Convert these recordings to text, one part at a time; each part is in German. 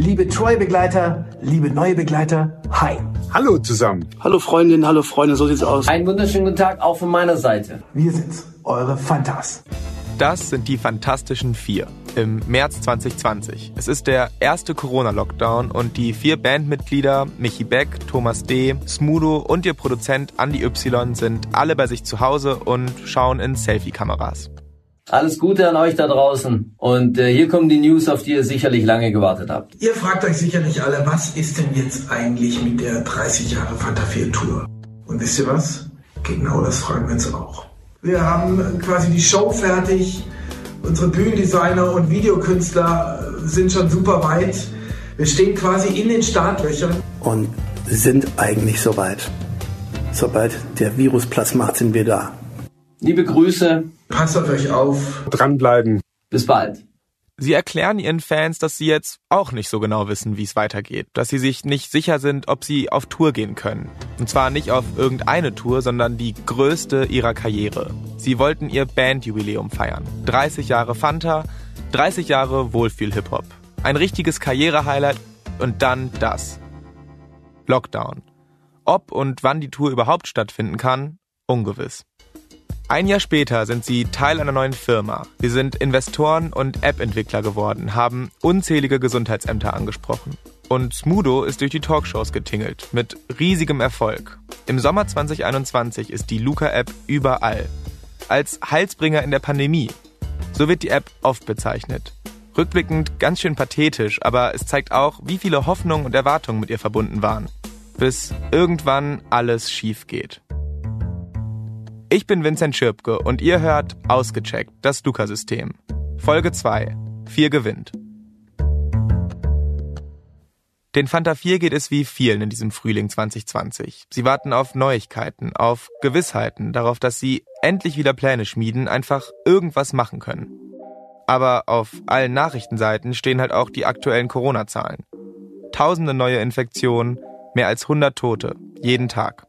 Liebe Troy-Begleiter, liebe neue Begleiter, hi. Hallo zusammen. Hallo Freundinnen, hallo Freunde, so sieht's aus. Einen wunderschönen guten Tag auch von meiner Seite. Wir sind's, eure Fantas. Das sind die Fantastischen Vier im März 2020. Es ist der erste Corona-Lockdown und die vier Bandmitglieder Michi Beck, Thomas D., Smudo und ihr Produzent Andy Y sind alle bei sich zu Hause und schauen in Selfie-Kameras. Alles Gute an euch da draußen. Und äh, hier kommen die News, auf die ihr sicherlich lange gewartet habt. Ihr fragt euch sicherlich alle, was ist denn jetzt eigentlich mit der 30 Jahre Fanta 4 Tour? Und wisst ihr was? Genau das fragen wir uns auch. Wir haben quasi die Show fertig. Unsere Bühnendesigner und Videokünstler sind schon super weit. Wir stehen quasi in den Startlöchern. Und sind eigentlich soweit. Sobald der Virus Platz macht, sind wir da. Liebe Grüße. Passt auf euch auf. Dranbleiben. Bis bald. Sie erklären ihren Fans, dass sie jetzt auch nicht so genau wissen, wie es weitergeht, dass sie sich nicht sicher sind, ob sie auf Tour gehen können. Und zwar nicht auf irgendeine Tour, sondern die größte ihrer Karriere. Sie wollten ihr Bandjubiläum feiern. 30 Jahre Fanta, 30 Jahre Wohlfühl-Hip-Hop. Ein richtiges Karrierehighlight und dann das. Lockdown. Ob und wann die Tour überhaupt stattfinden kann, ungewiss. Ein Jahr später sind sie Teil einer neuen Firma. Sie sind Investoren und App-Entwickler geworden, haben unzählige Gesundheitsämter angesprochen. Und Smudo ist durch die Talkshows getingelt, mit riesigem Erfolg. Im Sommer 2021 ist die Luca-App überall. Als Heilsbringer in der Pandemie. So wird die App oft bezeichnet. Rückblickend ganz schön pathetisch, aber es zeigt auch, wie viele Hoffnungen und Erwartungen mit ihr verbunden waren. Bis irgendwann alles schief geht. Ich bin Vincent Schirpke und ihr hört Ausgecheckt, das Luca-System. Folge 2. 4 gewinnt. Den Fanta 4 geht es wie vielen in diesem Frühling 2020. Sie warten auf Neuigkeiten, auf Gewissheiten, darauf, dass sie endlich wieder Pläne schmieden, einfach irgendwas machen können. Aber auf allen Nachrichtenseiten stehen halt auch die aktuellen Corona-Zahlen. Tausende neue Infektionen, mehr als 100 Tote, jeden Tag.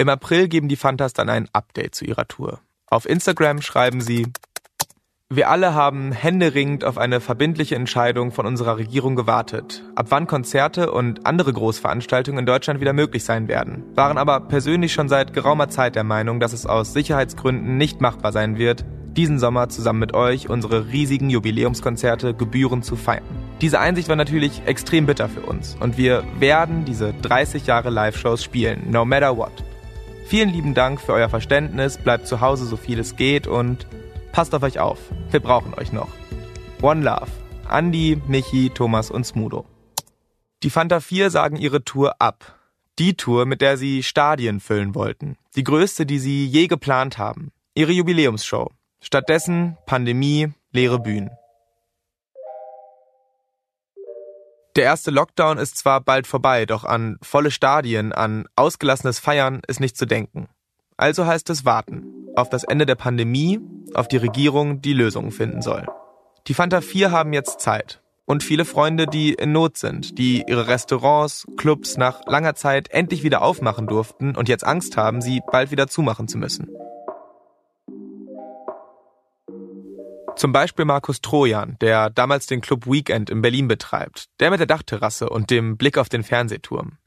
Im April geben die Fantas dann ein Update zu ihrer Tour. Auf Instagram schreiben sie, wir alle haben händeringend auf eine verbindliche Entscheidung von unserer Regierung gewartet, ab wann Konzerte und andere Großveranstaltungen in Deutschland wieder möglich sein werden, waren aber persönlich schon seit geraumer Zeit der Meinung, dass es aus Sicherheitsgründen nicht machbar sein wird, diesen Sommer zusammen mit euch unsere riesigen Jubiläumskonzerte gebührend zu feiern. Diese Einsicht war natürlich extrem bitter für uns und wir werden diese 30 Jahre Live-Shows spielen, no matter what. Vielen lieben Dank für euer Verständnis, bleibt zu Hause so viel es geht und passt auf euch auf. Wir brauchen euch noch. One Love. Andy, Michi, Thomas und Smudo. Die Fanta 4 sagen ihre Tour ab. Die Tour, mit der sie Stadien füllen wollten. Die größte, die sie je geplant haben. Ihre Jubiläumsshow. Stattdessen Pandemie, leere Bühnen. Der erste Lockdown ist zwar bald vorbei, doch an volle Stadien, an ausgelassenes Feiern ist nicht zu denken. Also heißt es warten. Auf das Ende der Pandemie, auf die Regierung, die Lösungen finden soll. Die Fanta 4 haben jetzt Zeit. Und viele Freunde, die in Not sind, die ihre Restaurants, Clubs nach langer Zeit endlich wieder aufmachen durften und jetzt Angst haben, sie bald wieder zumachen zu müssen. Zum Beispiel Markus Trojan, der damals den Club Weekend in Berlin betreibt, der mit der Dachterrasse und dem Blick auf den Fernsehturm.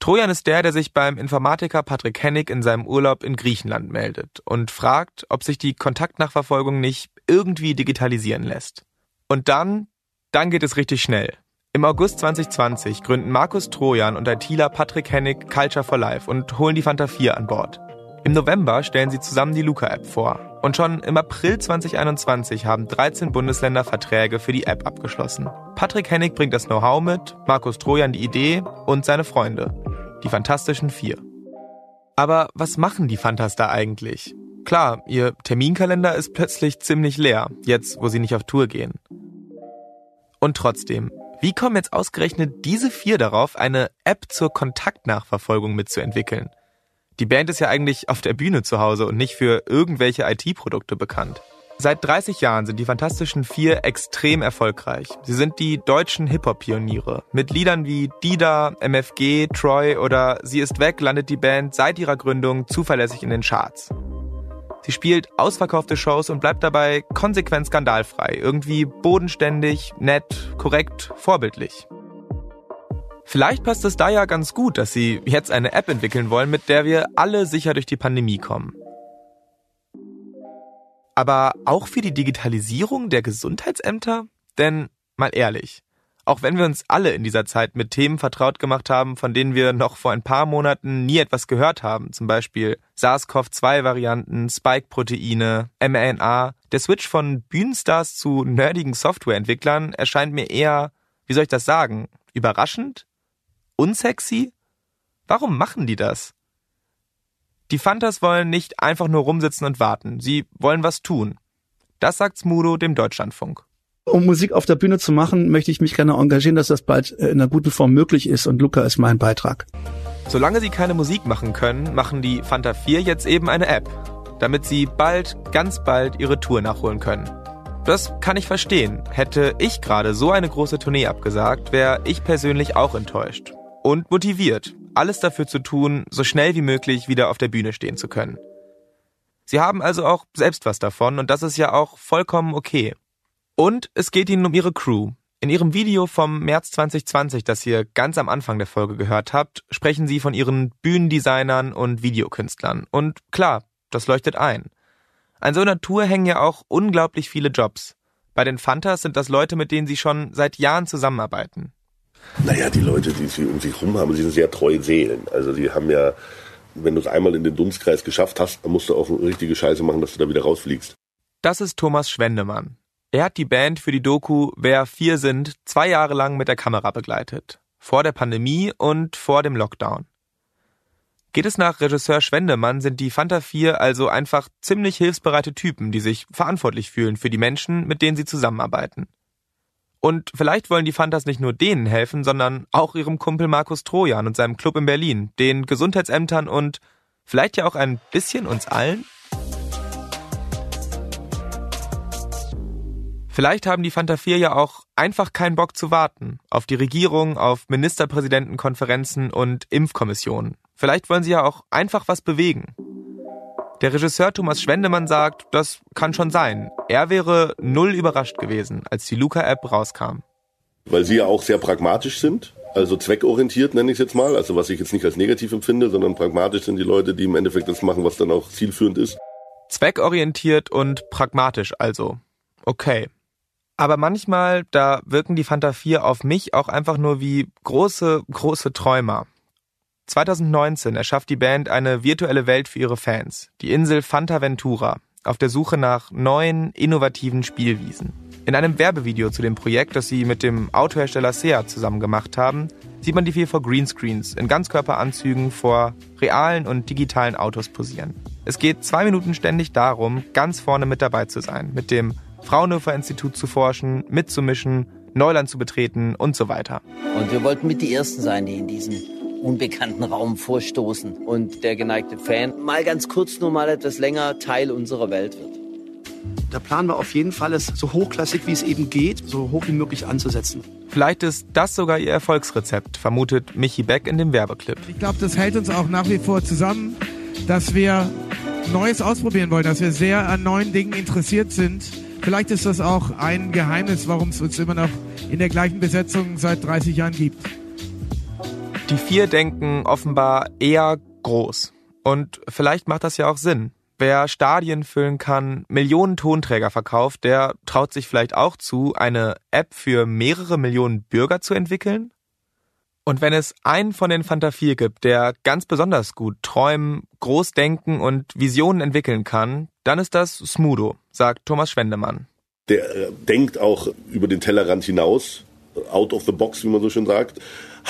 Trojan ist der, der sich beim Informatiker Patrick Hennig in seinem Urlaub in Griechenland meldet und fragt, ob sich die Kontaktnachverfolgung nicht irgendwie digitalisieren lässt. Und dann, dann geht es richtig schnell. Im August 2020 gründen Markus Trojan und ITler Patrick Hennig Culture for Life und holen die Fanta 4 an Bord. Im November stellen sie zusammen die Luca-App vor. Und schon im April 2021 haben 13 Bundesländer Verträge für die App abgeschlossen. Patrick Hennig bringt das Know-how mit, Markus Trojan die Idee und seine Freunde. Die Fantastischen Vier. Aber was machen die Fantas da eigentlich? Klar, ihr Terminkalender ist plötzlich ziemlich leer, jetzt wo sie nicht auf Tour gehen. Und trotzdem, wie kommen jetzt ausgerechnet diese vier darauf, eine App zur Kontaktnachverfolgung mitzuentwickeln? Die Band ist ja eigentlich auf der Bühne zu Hause und nicht für irgendwelche IT-Produkte bekannt. Seit 30 Jahren sind die Fantastischen Vier extrem erfolgreich. Sie sind die deutschen Hip-Hop-Pioniere. Mit Liedern wie Dida, MFG, Troy oder Sie ist weg landet die Band seit ihrer Gründung zuverlässig in den Charts. Sie spielt ausverkaufte Shows und bleibt dabei konsequent skandalfrei, irgendwie bodenständig, nett, korrekt, vorbildlich. Vielleicht passt es da ja ganz gut, dass sie jetzt eine App entwickeln wollen, mit der wir alle sicher durch die Pandemie kommen. Aber auch für die Digitalisierung der Gesundheitsämter? Denn mal ehrlich, auch wenn wir uns alle in dieser Zeit mit Themen vertraut gemacht haben, von denen wir noch vor ein paar Monaten nie etwas gehört haben, zum Beispiel SARS-CoV-2-Varianten, Spike-Proteine, mRNA, der Switch von Bühnenstars zu nerdigen Softwareentwicklern erscheint mir eher, wie soll ich das sagen, überraschend? Unsexy? Warum machen die das? Die Fantas wollen nicht einfach nur rumsitzen und warten, sie wollen was tun. Das sagt Smudo dem Deutschlandfunk um Musik auf der Bühne zu machen, möchte ich mich gerne engagieren, dass das bald in einer guten Form möglich ist und Luca ist mein Beitrag. Solange sie keine Musik machen können, machen die Fanta 4 jetzt eben eine App, damit sie bald, ganz bald ihre Tour nachholen können. Das kann ich verstehen. Hätte ich gerade so eine große Tournee abgesagt, wäre ich persönlich auch enttäuscht. Und motiviert, alles dafür zu tun, so schnell wie möglich wieder auf der Bühne stehen zu können. Sie haben also auch selbst was davon und das ist ja auch vollkommen okay. Und es geht ihnen um ihre Crew. In ihrem Video vom März 2020, das ihr ganz am Anfang der Folge gehört habt, sprechen sie von ihren Bühnendesignern und Videokünstlern. Und klar, das leuchtet ein. An so einer Tour hängen ja auch unglaublich viele Jobs. Bei den Fantas sind das Leute, mit denen sie schon seit Jahren zusammenarbeiten. Naja, die Leute, die sie um sich rum haben, sie sind sehr treue Seelen. Also die haben ja, wenn du es einmal in den Dunstkreis geschafft hast, dann musst du auch eine richtige Scheiße machen, dass du da wieder rausfliegst. Das ist Thomas Schwendemann. Er hat die Band für die Doku Wer vier sind zwei Jahre lang mit der Kamera begleitet. Vor der Pandemie und vor dem Lockdown. Geht es nach Regisseur Schwendemann, sind die Fanta 4 also einfach ziemlich hilfsbereite Typen, die sich verantwortlich fühlen für die Menschen, mit denen sie zusammenarbeiten. Und vielleicht wollen die Fantas nicht nur denen helfen, sondern auch ihrem Kumpel Markus Trojan und seinem Club in Berlin, den Gesundheitsämtern und vielleicht ja auch ein bisschen uns allen? Vielleicht haben die Fanta 4 ja auch einfach keinen Bock zu warten. Auf die Regierung, auf Ministerpräsidentenkonferenzen und Impfkommissionen. Vielleicht wollen sie ja auch einfach was bewegen. Der Regisseur Thomas Schwendemann sagt, das kann schon sein. Er wäre null überrascht gewesen, als die Luca-App rauskam. Weil sie ja auch sehr pragmatisch sind, also zweckorientiert nenne ich es jetzt mal, also was ich jetzt nicht als negativ empfinde, sondern pragmatisch sind die Leute, die im Endeffekt das machen, was dann auch zielführend ist. Zweckorientiert und pragmatisch also. Okay. Aber manchmal, da wirken die Fanta 4 auf mich auch einfach nur wie große, große Träumer. 2019 erschafft die Band eine virtuelle Welt für ihre Fans, die Insel Fanta Ventura, auf der Suche nach neuen, innovativen Spielwiesen. In einem Werbevideo zu dem Projekt, das sie mit dem Autohersteller Seat zusammen gemacht haben, sieht man die vier vor Greenscreens in Ganzkörperanzügen vor realen und digitalen Autos posieren. Es geht zwei Minuten ständig darum, ganz vorne mit dabei zu sein, mit dem Fraunhofer Institut zu forschen, mitzumischen, Neuland zu betreten und so weiter. Und wir wollten mit die Ersten sein, die in diesen unbekannten Raum vorstoßen und der geneigte Fan mal ganz kurz nur mal etwas länger Teil unserer Welt wird. Der Plan war auf jeden Fall, es so hochklassig wie es eben geht, so hoch wie möglich anzusetzen. Vielleicht ist das sogar ihr Erfolgsrezept, vermutet Michi Beck in dem Werbeclip. Ich glaube, das hält uns auch nach wie vor zusammen, dass wir Neues ausprobieren wollen, dass wir sehr an neuen Dingen interessiert sind Vielleicht ist das auch ein Geheimnis, warum es uns immer noch in der gleichen Besetzung seit 30 Jahren gibt. Die vier denken offenbar eher groß. Und vielleicht macht das ja auch Sinn. Wer Stadien füllen kann, Millionen Tonträger verkauft, der traut sich vielleicht auch zu, eine App für mehrere Millionen Bürger zu entwickeln? Und wenn es einen von den Fanta 4 gibt, der ganz besonders gut träumen, groß denken und Visionen entwickeln kann, dann ist das Smudo, sagt Thomas Schwendemann. Der äh, denkt auch über den Tellerrand hinaus, out of the box, wie man so schön sagt,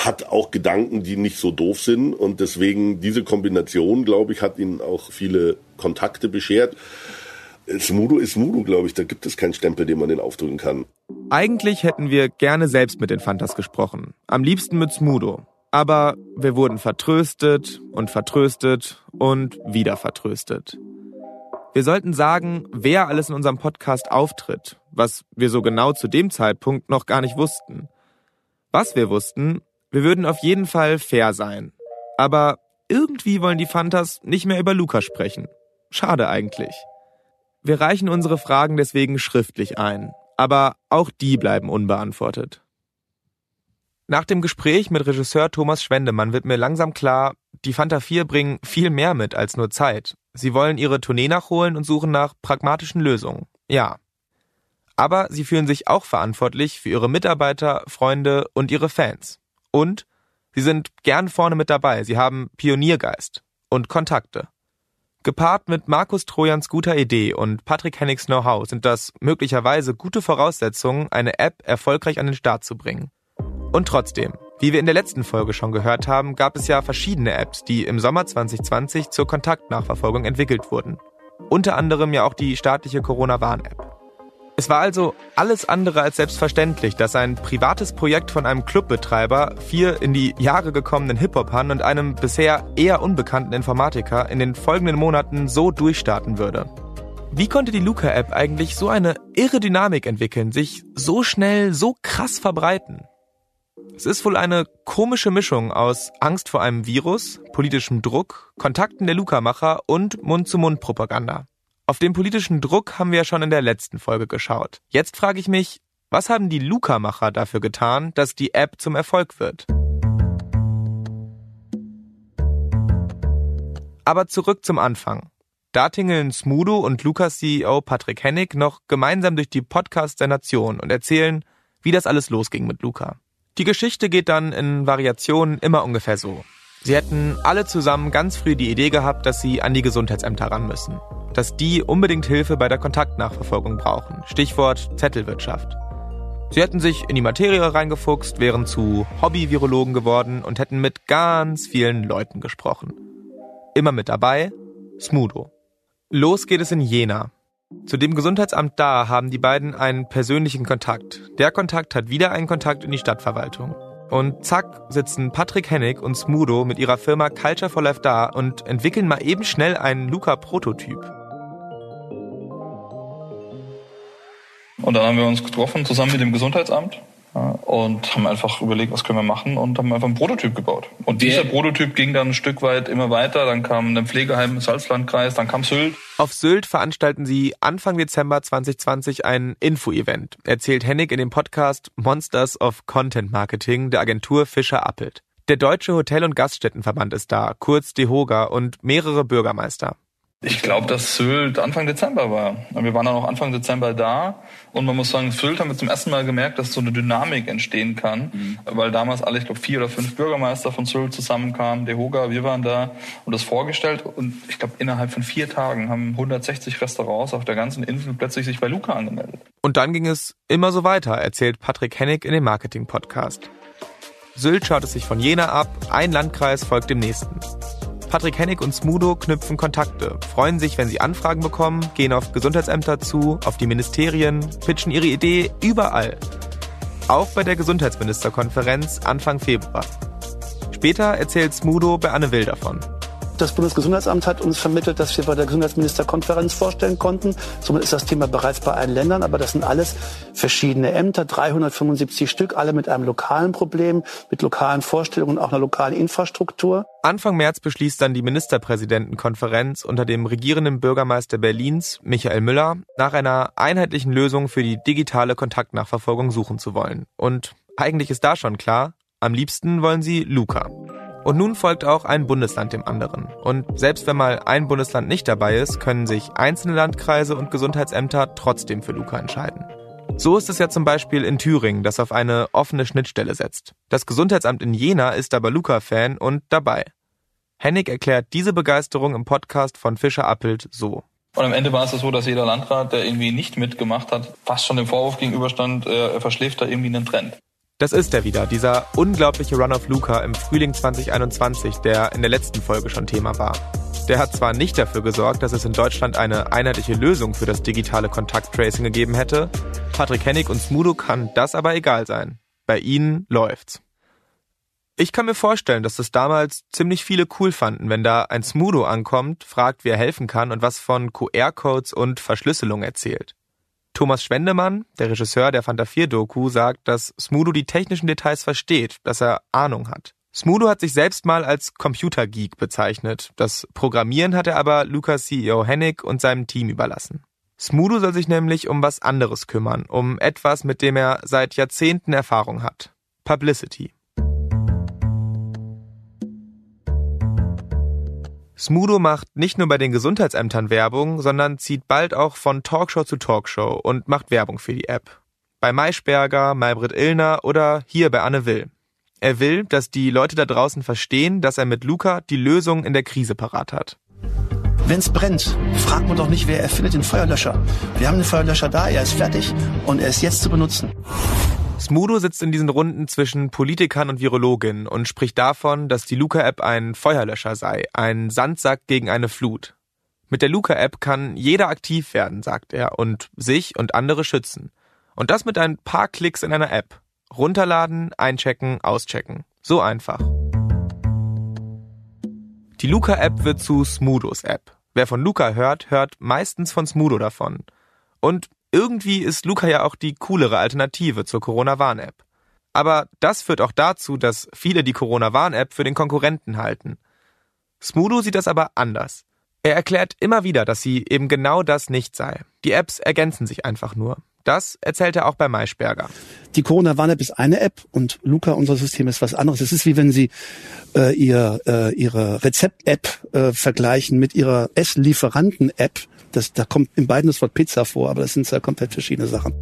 hat auch Gedanken, die nicht so doof sind und deswegen diese Kombination, glaube ich, hat ihnen auch viele Kontakte beschert. Smudo ist Smudo, glaube ich. Da gibt es keinen Stempel, den man den aufdrücken kann. Eigentlich hätten wir gerne selbst mit den Fantas gesprochen. Am liebsten mit Smudo. Aber wir wurden vertröstet und vertröstet und wieder vertröstet. Wir sollten sagen, wer alles in unserem Podcast auftritt, was wir so genau zu dem Zeitpunkt noch gar nicht wussten. Was wir wussten, wir würden auf jeden Fall fair sein. Aber irgendwie wollen die Fantas nicht mehr über Luca sprechen. Schade eigentlich. Wir reichen unsere Fragen deswegen schriftlich ein. Aber auch die bleiben unbeantwortet. Nach dem Gespräch mit Regisseur Thomas Schwendemann wird mir langsam klar, die Fanta 4 bringen viel mehr mit als nur Zeit. Sie wollen ihre Tournee nachholen und suchen nach pragmatischen Lösungen. Ja. Aber sie fühlen sich auch verantwortlich für ihre Mitarbeiter, Freunde und ihre Fans. Und sie sind gern vorne mit dabei. Sie haben Pioniergeist und Kontakte. Gepaart mit Markus Trojans guter Idee und Patrick Hennigs Know-how sind das möglicherweise gute Voraussetzungen, eine App erfolgreich an den Start zu bringen. Und trotzdem, wie wir in der letzten Folge schon gehört haben, gab es ja verschiedene Apps, die im Sommer 2020 zur Kontaktnachverfolgung entwickelt wurden. Unter anderem ja auch die staatliche Corona-Warn-App. Es war also alles andere als selbstverständlich, dass ein privates Projekt von einem Clubbetreiber vier in die Jahre gekommenen Hip-Hopern und einem bisher eher unbekannten Informatiker in den folgenden Monaten so durchstarten würde. Wie konnte die Luca-App eigentlich so eine irre Dynamik entwickeln, sich so schnell, so krass verbreiten? Es ist wohl eine komische Mischung aus Angst vor einem Virus, politischem Druck, Kontakten der Luca-Macher und Mund-zu-Mund-Propaganda. Auf den politischen Druck haben wir ja schon in der letzten Folge geschaut. Jetzt frage ich mich, was haben die Luca-Macher dafür getan, dass die App zum Erfolg wird? Aber zurück zum Anfang. Da tingeln Smudo und Lukas CEO Patrick Hennig noch gemeinsam durch die Podcasts der Nation und erzählen, wie das alles losging mit Luca. Die Geschichte geht dann in Variationen immer ungefähr so. Sie hätten alle zusammen ganz früh die Idee gehabt, dass sie an die Gesundheitsämter ran müssen. Dass die unbedingt Hilfe bei der Kontaktnachverfolgung brauchen. Stichwort Zettelwirtschaft. Sie hätten sich in die Materie reingefuchst, wären zu Hobby-Virologen geworden und hätten mit ganz vielen Leuten gesprochen. Immer mit dabei Smudo. Los geht es in Jena, zu dem Gesundheitsamt da haben die beiden einen persönlichen Kontakt. Der Kontakt hat wieder einen Kontakt in die Stadtverwaltung. Und zack sitzen Patrick Hennig und Smudo mit ihrer Firma Culture for Life da und entwickeln mal eben schnell einen Luca-Prototyp. Und dann haben wir uns getroffen, zusammen mit dem Gesundheitsamt und haben einfach überlegt, was können wir machen und haben einfach einen Prototyp gebaut. Und dieser Prototyp ging dann ein Stück weit immer weiter. Dann kam ein Pflegeheim im Salzlandkreis, dann kam Sylt. Auf Sylt veranstalten sie Anfang Dezember 2020 ein Info-Event, erzählt Hennig in dem Podcast Monsters of Content Marketing der Agentur Fischer Appelt. Der Deutsche Hotel- und Gaststättenverband ist da, kurz DEHOGA und mehrere Bürgermeister. Ich glaube, dass Sylt Anfang Dezember war. Wir waren dann auch Anfang Dezember da und man muss sagen, Sylt haben wir zum ersten Mal gemerkt, dass so eine Dynamik entstehen kann, mhm. weil damals alle, ich glaube, vier oder fünf Bürgermeister von Sylt zusammenkamen, der Hoga, wir waren da und das vorgestellt und ich glaube, innerhalb von vier Tagen haben 160 Restaurants auf der ganzen Insel plötzlich sich bei Luca angemeldet. Und dann ging es immer so weiter, erzählt Patrick Hennig in dem Marketing-Podcast. Sylt schaut es sich von Jena ab, ein Landkreis folgt dem nächsten. Patrick Hennig und Smudo knüpfen Kontakte, freuen sich, wenn sie Anfragen bekommen, gehen auf Gesundheitsämter zu, auf die Ministerien, pitchen ihre Idee überall. Auch bei der Gesundheitsministerkonferenz Anfang Februar. Später erzählt Smudo bei Anne Will davon. Das Bundesgesundheitsamt hat uns vermittelt, dass wir bei der Gesundheitsministerkonferenz vorstellen konnten. Somit ist das Thema bereits bei allen Ländern, aber das sind alles verschiedene Ämter, 375 Stück, alle mit einem lokalen Problem, mit lokalen Vorstellungen und auch einer lokalen Infrastruktur. Anfang März beschließt dann die Ministerpräsidentenkonferenz unter dem regierenden Bürgermeister Berlins, Michael Müller, nach einer einheitlichen Lösung für die digitale Kontaktnachverfolgung suchen zu wollen. Und eigentlich ist da schon klar, am liebsten wollen sie Luca. Und nun folgt auch ein Bundesland dem anderen. Und selbst wenn mal ein Bundesland nicht dabei ist, können sich einzelne Landkreise und Gesundheitsämter trotzdem für Luca entscheiden. So ist es ja zum Beispiel in Thüringen, das auf eine offene Schnittstelle setzt. Das Gesundheitsamt in Jena ist aber Luca-Fan und dabei. Hennig erklärt diese Begeisterung im Podcast von Fischer Appelt so. Und am Ende war es so, dass jeder Landrat, der irgendwie nicht mitgemacht hat, fast schon dem Vorwurf gegenüberstand, er verschläft da irgendwie einen Trend. Das ist er wieder, dieser unglaubliche Run of Luca im Frühling 2021, der in der letzten Folge schon Thema war. Der hat zwar nicht dafür gesorgt, dass es in Deutschland eine einheitliche Lösung für das digitale Kontakttracing gegeben hätte. Patrick Hennig und Smudo kann das aber egal sein. Bei ihnen läuft's. Ich kann mir vorstellen, dass das damals ziemlich viele cool fanden, wenn da ein Smudo ankommt, fragt, wie er helfen kann und was von QR-Codes und Verschlüsselung erzählt. Thomas Schwendemann, der Regisseur der Fanta 4 Doku, sagt, dass Smudo die technischen Details versteht, dass er Ahnung hat. Smudo hat sich selbst mal als Computergeek bezeichnet. Das Programmieren hat er aber Lukas CEO Hennig und seinem Team überlassen. Smudo soll sich nämlich um was anderes kümmern, um etwas, mit dem er seit Jahrzehnten Erfahrung hat. Publicity. Smudo macht nicht nur bei den Gesundheitsämtern Werbung, sondern zieht bald auch von Talkshow zu Talkshow und macht Werbung für die App. Bei Maischberger, Maybrit Illner oder hier bei Anne Will. Er will, dass die Leute da draußen verstehen, dass er mit Luca die Lösung in der Krise parat hat. Wenn's brennt, fragt man doch nicht, wer erfindet den Feuerlöscher. Wir haben den Feuerlöscher da, er ist fertig und er ist jetzt zu benutzen. Smudo sitzt in diesen Runden zwischen Politikern und Virologinnen und spricht davon, dass die Luca-App ein Feuerlöscher sei, ein Sandsack gegen eine Flut. Mit der Luca-App kann jeder aktiv werden, sagt er, und sich und andere schützen. Und das mit ein paar Klicks in einer App. Runterladen, einchecken, auschecken. So einfach. Die Luca-App wird zu Smudos App. Wer von Luca hört, hört meistens von Smudo davon. Und irgendwie ist Luca ja auch die coolere Alternative zur Corona-Warn-App. Aber das führt auch dazu, dass viele die Corona-Warn-App für den Konkurrenten halten. Smudo sieht das aber anders. Er erklärt immer wieder, dass sie eben genau das nicht sei. Die Apps ergänzen sich einfach nur. Das erzählt er auch bei Maischberger. Die Corona Warn-App ist eine App und Luca, unser System, ist was anderes. Es ist wie wenn Sie äh, ihr, äh, Ihre Rezept-App äh, vergleichen mit Ihrer Esslieferanten-App. Das, da kommt in beiden das Wort Pizza vor, aber das sind zwei komplett verschiedene Sachen.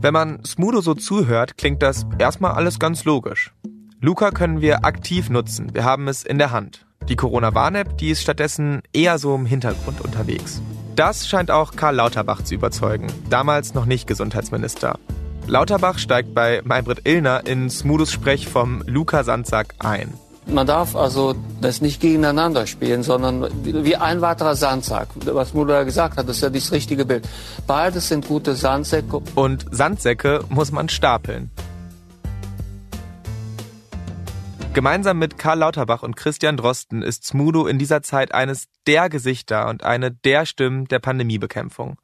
Wenn man Smudo so zuhört, klingt das erstmal alles ganz logisch. Luca können wir aktiv nutzen. Wir haben es in der Hand. Die Corona-Warn-App, die ist stattdessen eher so im Hintergrund unterwegs. Das scheint auch Karl Lauterbach zu überzeugen, damals noch nicht Gesundheitsminister. Lauterbach steigt bei Maybrit Illner in Smudos Sprech vom Luca Sandsack ein. Man darf also das nicht gegeneinander spielen, sondern wie ein weiterer Sandsack. Was Mutter gesagt hat, das ist ja das richtige Bild. Beides sind gute Sandsäcke. Und Sandsäcke muss man stapeln. Gemeinsam mit Karl Lauterbach und Christian Drosten ist Smudo in dieser Zeit eines der Gesichter und eine der Stimmen der Pandemiebekämpfung.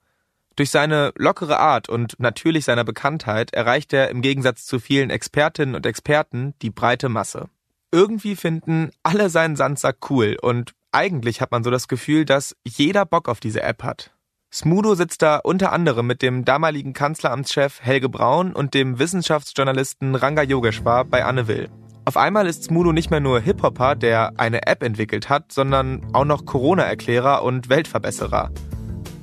Durch seine lockere Art und natürlich seiner Bekanntheit erreicht er im Gegensatz zu vielen Expertinnen und Experten die breite Masse. Irgendwie finden alle seinen Sandsack cool und eigentlich hat man so das Gefühl, dass jeder Bock auf diese App hat. Smudo sitzt da unter anderem mit dem damaligen Kanzleramtschef Helge Braun und dem Wissenschaftsjournalisten Ranga Yogeshwar bei Anne Will. Auf einmal ist Smudo nicht mehr nur Hip-Hopper, der eine App entwickelt hat, sondern auch noch Corona-Erklärer und Weltverbesserer.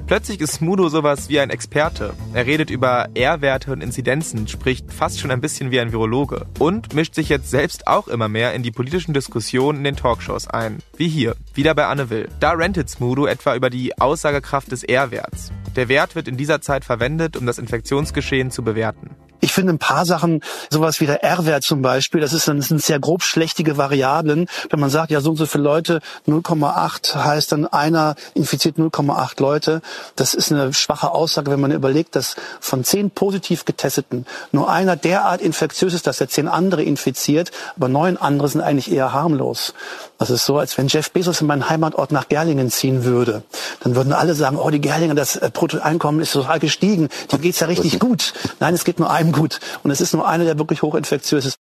Plötzlich ist Smudo sowas wie ein Experte. Er redet über R-Werte und Inzidenzen, spricht fast schon ein bisschen wie ein Virologe und mischt sich jetzt selbst auch immer mehr in die politischen Diskussionen in den Talkshows ein. Wie hier, wieder bei Anne Will. Da rentet Smudo etwa über die Aussagekraft des R-Werts. Der Wert wird in dieser Zeit verwendet, um das Infektionsgeschehen zu bewerten. Ich finde ein paar Sachen, sowas wie der R-Wert zum Beispiel, das, ist, das sind sehr grob schlechtige Variablen. Wenn man sagt, ja, so und so viele Leute, 0,8 heißt dann einer infiziert 0,8 Leute. Das ist eine schwache Aussage, wenn man überlegt, dass von zehn positiv Getesteten nur einer derart infektiös ist, dass er zehn andere infiziert, aber neun andere sind eigentlich eher harmlos. Das ist so, als wenn Jeff Bezos in meinen Heimatort nach Gerlingen ziehen würde. Dann würden alle sagen, oh, die Gerlinger, das Bruttoeinkommen ist total gestiegen, dem geht's ja richtig gut. Nein, es geht nur einem gut. Und es ist nur einer, der wirklich hochinfektiös ist.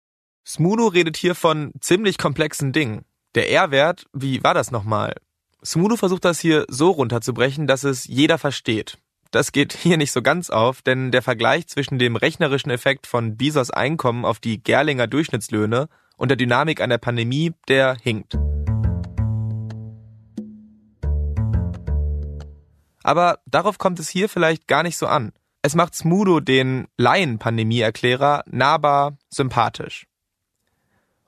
Smudo redet hier von ziemlich komplexen Dingen. Der R-Wert, wie war das nochmal? Smudo versucht das hier so runterzubrechen, dass es jeder versteht. Das geht hier nicht so ganz auf, denn der Vergleich zwischen dem rechnerischen Effekt von Bezos Einkommen auf die Gerlinger Durchschnittslöhne und der Dynamik einer Pandemie, der hinkt. Aber darauf kommt es hier vielleicht gar nicht so an. Es macht Smudo den Laien-Pandemie-Erklärer nahbar sympathisch.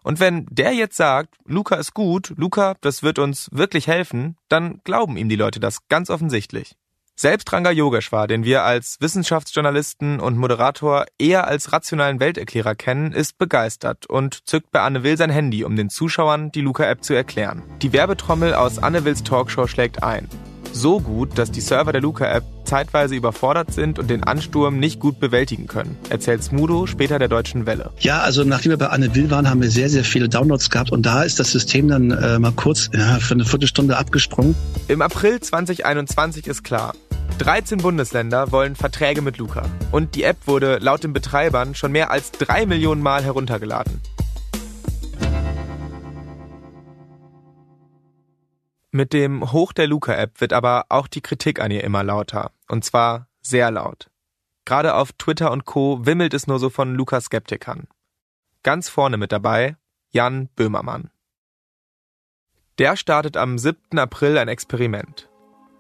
Und wenn der jetzt sagt, Luca ist gut, Luca, das wird uns wirklich helfen, dann glauben ihm die Leute das ganz offensichtlich. Selbst Ranga Yogeshwar, den wir als Wissenschaftsjournalisten und Moderator eher als rationalen Welterklärer kennen, ist begeistert und zückt bei Anne Will sein Handy, um den Zuschauern die Luca-App zu erklären. Die Werbetrommel aus Anne Wills Talkshow schlägt ein. So gut, dass die Server der Luca-App zeitweise überfordert sind und den Ansturm nicht gut bewältigen können, erzählt Smudo später der Deutschen Welle. Ja, also nachdem wir bei Anne Will waren, haben wir sehr, sehr viele Downloads gehabt und da ist das System dann äh, mal kurz ja, für eine Viertelstunde abgesprungen. Im April 2021 ist klar, 13 Bundesländer wollen Verträge mit Luca. Und die App wurde laut den Betreibern schon mehr als drei Millionen Mal heruntergeladen. Mit dem Hoch der Luca-App wird aber auch die Kritik an ihr immer lauter. Und zwar sehr laut. Gerade auf Twitter und Co. wimmelt es nur so von Luca-Skeptikern. Ganz vorne mit dabei Jan Böhmermann. Der startet am 7. April ein Experiment.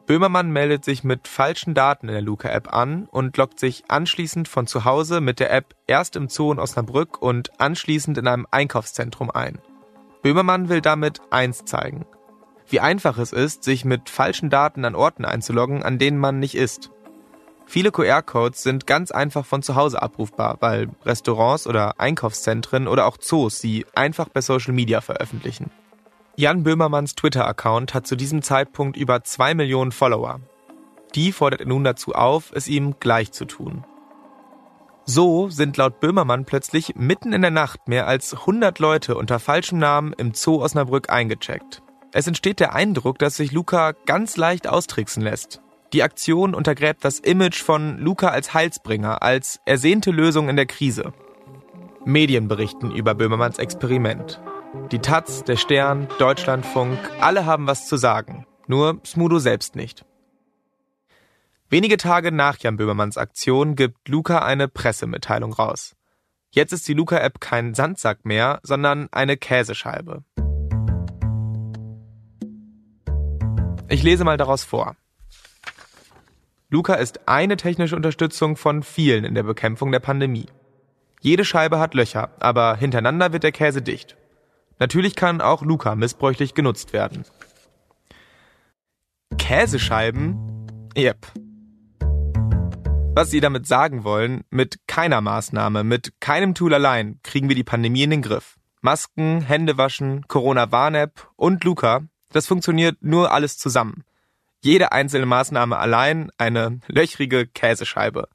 Böhmermann meldet sich mit falschen Daten in der Luca-App an und loggt sich anschließend von zu Hause mit der App erst im Zoo in Osnabrück und anschließend in einem Einkaufszentrum ein. Böhmermann will damit eins zeigen. Wie einfach es ist, sich mit falschen Daten an Orten einzuloggen, an denen man nicht ist. Viele QR-Codes sind ganz einfach von zu Hause abrufbar, weil Restaurants oder Einkaufszentren oder auch Zoos sie einfach bei Social Media veröffentlichen. Jan Böhmermanns Twitter-Account hat zu diesem Zeitpunkt über zwei Millionen Follower. Die fordert er nun dazu auf, es ihm gleich zu tun. So sind laut Böhmermann plötzlich mitten in der Nacht mehr als 100 Leute unter falschem Namen im Zoo Osnabrück eingecheckt. Es entsteht der Eindruck, dass sich Luca ganz leicht austricksen lässt. Die Aktion untergräbt das Image von Luca als Heilsbringer, als ersehnte Lösung in der Krise. Medien berichten über Böhmermanns Experiment. Die Taz, der Stern, Deutschlandfunk, alle haben was zu sagen. Nur Smudo selbst nicht. Wenige Tage nach Jan Böhmermanns Aktion gibt Luca eine Pressemitteilung raus. Jetzt ist die Luca-App kein Sandsack mehr, sondern eine Käsescheibe. Ich lese mal daraus vor. Luca ist eine technische Unterstützung von vielen in der Bekämpfung der Pandemie. Jede Scheibe hat Löcher, aber hintereinander wird der Käse dicht. Natürlich kann auch Luca missbräuchlich genutzt werden. Käsescheiben? Yep. Was sie damit sagen wollen, mit keiner Maßnahme, mit keinem Tool allein kriegen wir die Pandemie in den Griff. Masken, Händewaschen, Corona-Warn-App und Luca, das funktioniert nur alles zusammen. Jede einzelne Maßnahme allein eine löchrige Käsescheibe.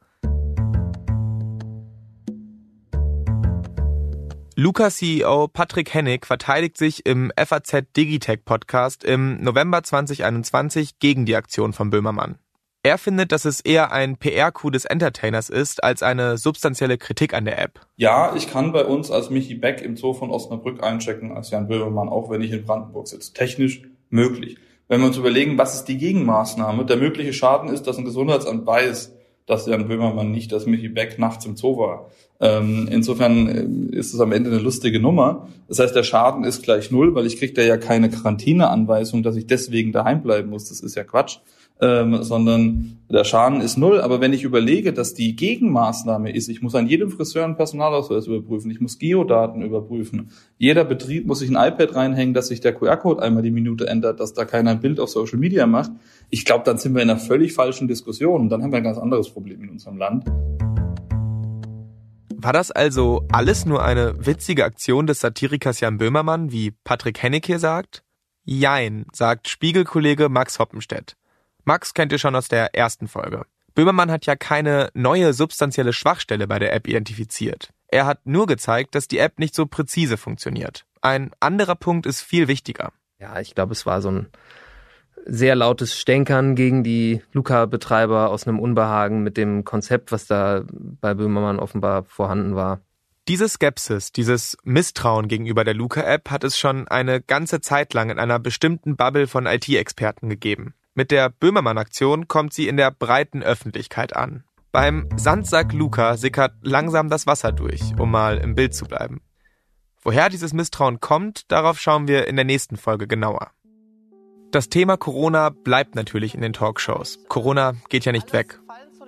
Luca-CEO Patrick Hennig verteidigt sich im FAZ Digitech Podcast im November 2021 gegen die Aktion von Böhmermann. Er findet, dass es eher ein PR-Coup des Entertainers ist, als eine substanzielle Kritik an der App. Ja, ich kann bei uns als Michi Beck im Zoo von Osnabrück einchecken, als Jan Böhmermann, auch wenn ich in Brandenburg sitze. Technisch möglich. Wenn wir uns überlegen, was ist die Gegenmaßnahme, der mögliche Schaden ist, dass ein Gesundheitsamt weiß, dass Jan Böhmermann nicht, dass Michi Beck nachts im Zoo war. Ähm, insofern äh, ist es am Ende eine lustige Nummer. Das heißt, der Schaden ist gleich null, weil ich kriege da ja keine Quarantäneanweisung, dass ich deswegen daheim bleiben muss. Das ist ja Quatsch ähm, sondern der Schaden ist null. Aber wenn ich überlege, dass die Gegenmaßnahme ist, ich muss an jedem Friseur einen Personalausweis überprüfen, ich muss Geodaten überprüfen, jeder Betrieb muss sich ein iPad reinhängen, dass sich der QR-Code einmal die Minute ändert, dass da keiner ein Bild auf Social Media macht. Ich glaube, dann sind wir in einer völlig falschen Diskussion und dann haben wir ein ganz anderes Problem in unserem Land. War das also alles nur eine witzige Aktion des Satirikers Jan Böhmermann, wie Patrick Hennig hier sagt? Jein, sagt Spiegelkollege Max Hoppenstedt. Max kennt ihr schon aus der ersten Folge. Böhmermann hat ja keine neue substanzielle Schwachstelle bei der App identifiziert. Er hat nur gezeigt, dass die App nicht so präzise funktioniert. Ein anderer Punkt ist viel wichtiger. Ja, ich glaube, es war so ein sehr lautes Stänkern gegen die Luca-Betreiber aus einem Unbehagen mit dem Konzept, was da bei Böhmermann offenbar vorhanden war. Diese Skepsis, dieses Misstrauen gegenüber der Luca-App hat es schon eine ganze Zeit lang in einer bestimmten Bubble von IT-Experten gegeben. Mit der Böhmermann-Aktion kommt sie in der breiten Öffentlichkeit an. Beim Sandsack Luca sickert langsam das Wasser durch, um mal im Bild zu bleiben. Woher dieses Misstrauen kommt, darauf schauen wir in der nächsten Folge genauer. Das Thema Corona bleibt natürlich in den Talkshows. Corona geht ja nicht weg.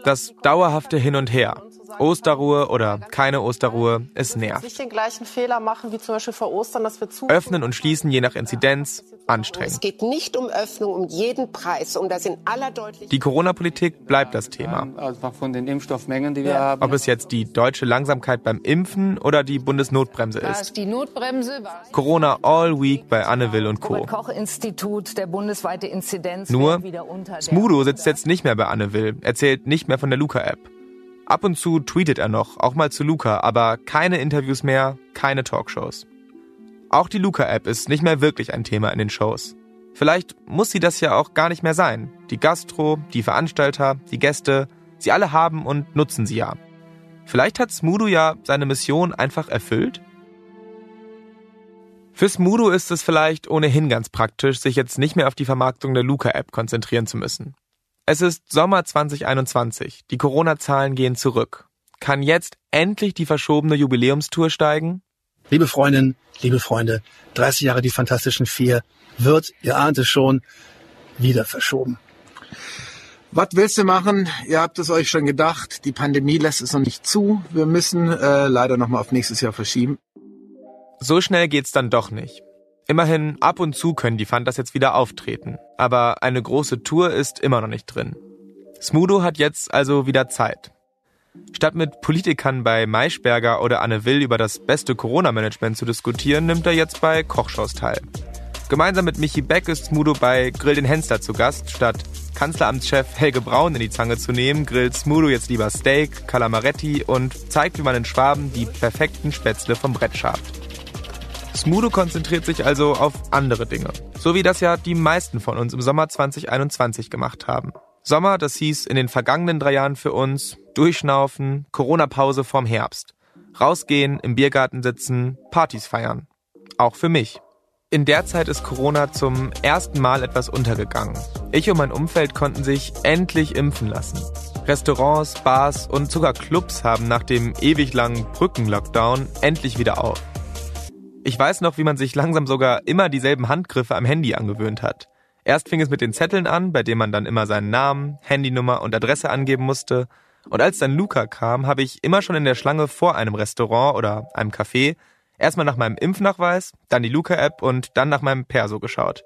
Das dauerhafte Hin und Her, Osterruhe oder keine Osterruhe, es nervt. Nicht den gleichen Fehler machen wie zum Beispiel vor Ostern, dass wir zu Öffnen und schließen je nach Inzidenz, anstrengend. Es geht nicht um Öffnung um jeden Preis und das in aller Deutlichkeit. Die Corona-Politik bleibt das Thema. Also von den Impfstoffmengen, die wir ja. haben. Ob es jetzt die deutsche Langsamkeit beim Impfen oder die Bundesnotbremse ist. die Notbremse. Corona all week bei Anne Will und Co. Koch Institut, der bundesweite Inzidenz. Nur, Smudo sitzt jetzt nicht mehr bei Anne Will, erzählt nicht mehr von der Luca-App. Ab und zu tweetet er noch, auch mal zu Luca, aber keine Interviews mehr, keine Talkshows. Auch die Luca-App ist nicht mehr wirklich ein Thema in den Shows. Vielleicht muss sie das ja auch gar nicht mehr sein. Die Gastro, die Veranstalter, die Gäste, sie alle haben und nutzen sie ja. Vielleicht hat Smudo ja seine Mission einfach erfüllt? Für Smudo ist es vielleicht ohnehin ganz praktisch, sich jetzt nicht mehr auf die Vermarktung der Luca-App konzentrieren zu müssen. Es ist Sommer 2021. Die Corona-Zahlen gehen zurück. Kann jetzt endlich die verschobene Jubiläumstour steigen? Liebe Freundinnen, liebe Freunde, 30 Jahre die Fantastischen Vier wird, ihr ahnt es schon, wieder verschoben. Was willst du machen? Ihr habt es euch schon gedacht. Die Pandemie lässt es noch nicht zu. Wir müssen äh, leider nochmal auf nächstes Jahr verschieben. So schnell geht's dann doch nicht. Immerhin, ab und zu können die Fantas jetzt wieder auftreten. Aber eine große Tour ist immer noch nicht drin. Smudo hat jetzt also wieder Zeit. Statt mit Politikern bei Maischberger oder Anne Will über das beste Corona-Management zu diskutieren, nimmt er jetzt bei Kochshows teil. Gemeinsam mit Michi Beck ist Smudo bei Grill den Henster zu Gast. Statt Kanzleramtschef Helge Braun in die Zange zu nehmen, grillt Smudo jetzt lieber Steak, Calamaretti und zeigt, wie man in Schwaben die perfekten Spätzle vom Brett schabt. Smudo konzentriert sich also auf andere Dinge. So wie das ja die meisten von uns im Sommer 2021 gemacht haben. Sommer, das hieß in den vergangenen drei Jahren für uns Durchschnaufen, Corona-Pause vorm Herbst. Rausgehen, im Biergarten sitzen, Partys feiern. Auch für mich. In der Zeit ist Corona zum ersten Mal etwas untergegangen. Ich und mein Umfeld konnten sich endlich impfen lassen. Restaurants, Bars und sogar Clubs haben nach dem ewig langen Brückenlockdown endlich wieder auf. Ich weiß noch, wie man sich langsam sogar immer dieselben Handgriffe am Handy angewöhnt hat. Erst fing es mit den Zetteln an, bei denen man dann immer seinen Namen, Handynummer und Adresse angeben musste. Und als dann Luca kam, habe ich immer schon in der Schlange vor einem Restaurant oder einem Café erstmal nach meinem Impfnachweis, dann die Luca-App und dann nach meinem Perso geschaut.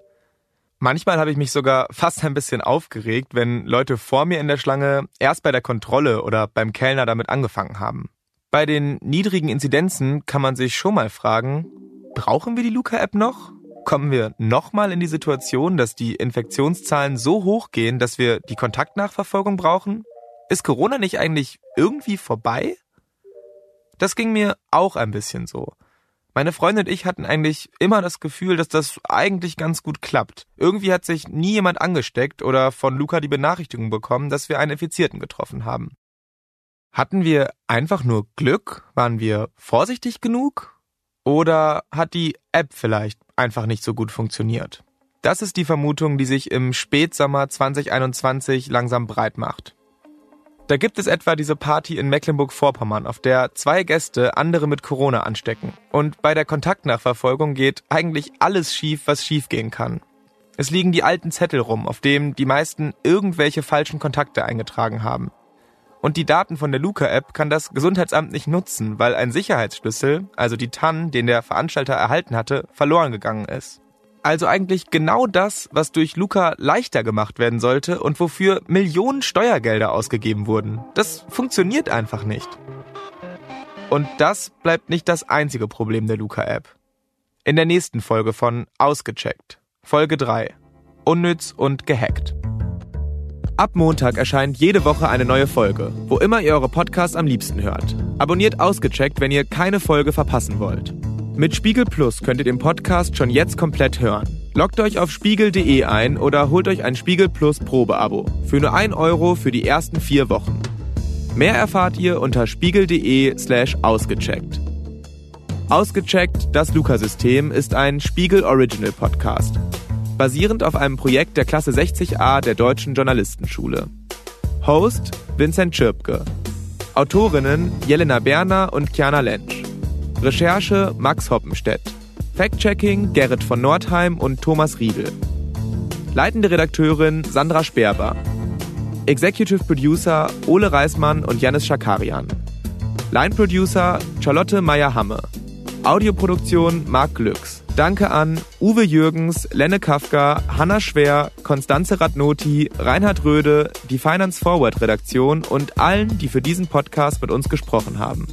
Manchmal habe ich mich sogar fast ein bisschen aufgeregt, wenn Leute vor mir in der Schlange erst bei der Kontrolle oder beim Kellner damit angefangen haben. Bei den niedrigen Inzidenzen kann man sich schon mal fragen, Brauchen wir die Luca-App noch? Kommen wir nochmal in die Situation, dass die Infektionszahlen so hoch gehen, dass wir die Kontaktnachverfolgung brauchen? Ist Corona nicht eigentlich irgendwie vorbei? Das ging mir auch ein bisschen so. Meine Freundin und ich hatten eigentlich immer das Gefühl, dass das eigentlich ganz gut klappt. Irgendwie hat sich nie jemand angesteckt oder von Luca die Benachrichtigung bekommen, dass wir einen Infizierten getroffen haben. Hatten wir einfach nur Glück? Waren wir vorsichtig genug? Oder hat die App vielleicht einfach nicht so gut funktioniert? Das ist die Vermutung, die sich im Spätsommer 2021 langsam breit macht. Da gibt es etwa diese Party in Mecklenburg-Vorpommern, auf der zwei Gäste andere mit Corona anstecken. Und bei der Kontaktnachverfolgung geht eigentlich alles schief, was schiefgehen kann. Es liegen die alten Zettel rum, auf denen die meisten irgendwelche falschen Kontakte eingetragen haben. Und die Daten von der Luca-App kann das Gesundheitsamt nicht nutzen, weil ein Sicherheitsschlüssel, also die TAN, den der Veranstalter erhalten hatte, verloren gegangen ist. Also eigentlich genau das, was durch Luca leichter gemacht werden sollte und wofür Millionen Steuergelder ausgegeben wurden. Das funktioniert einfach nicht. Und das bleibt nicht das einzige Problem der Luca-App. In der nächsten Folge von Ausgecheckt, Folge 3, Unnütz und gehackt. Ab Montag erscheint jede Woche eine neue Folge, wo immer ihr eure Podcasts am liebsten hört. Abonniert ausgecheckt, wenn ihr keine Folge verpassen wollt. Mit Spiegel Plus könnt ihr den Podcast schon jetzt komplett hören. Loggt euch auf spiegel.de ein oder holt euch ein Spiegel Plus Probeabo für nur 1 Euro für die ersten vier Wochen. Mehr erfahrt ihr unter spiegel.de slash ausgecheckt. Ausgecheckt, das Luca-System ist ein Spiegel Original Podcast basierend auf einem Projekt der Klasse 60a der Deutschen Journalistenschule. Host Vincent Schirpke. Autorinnen Jelena Berner und Kiana Lentsch. Recherche Max Hoppenstedt. Fact-Checking Gerrit von Nordheim und Thomas Riedel. Leitende Redakteurin Sandra Sperber. Executive Producer Ole Reismann und Janis Schakarian. Line Producer Charlotte Meyer-Hamme. Audioproduktion Marc Glücks. Danke an Uwe Jürgens, Lenne Kafka, Hanna Schwer, Konstanze Radnoti, Reinhard Röde, die Finance Forward Redaktion und allen, die für diesen Podcast mit uns gesprochen haben.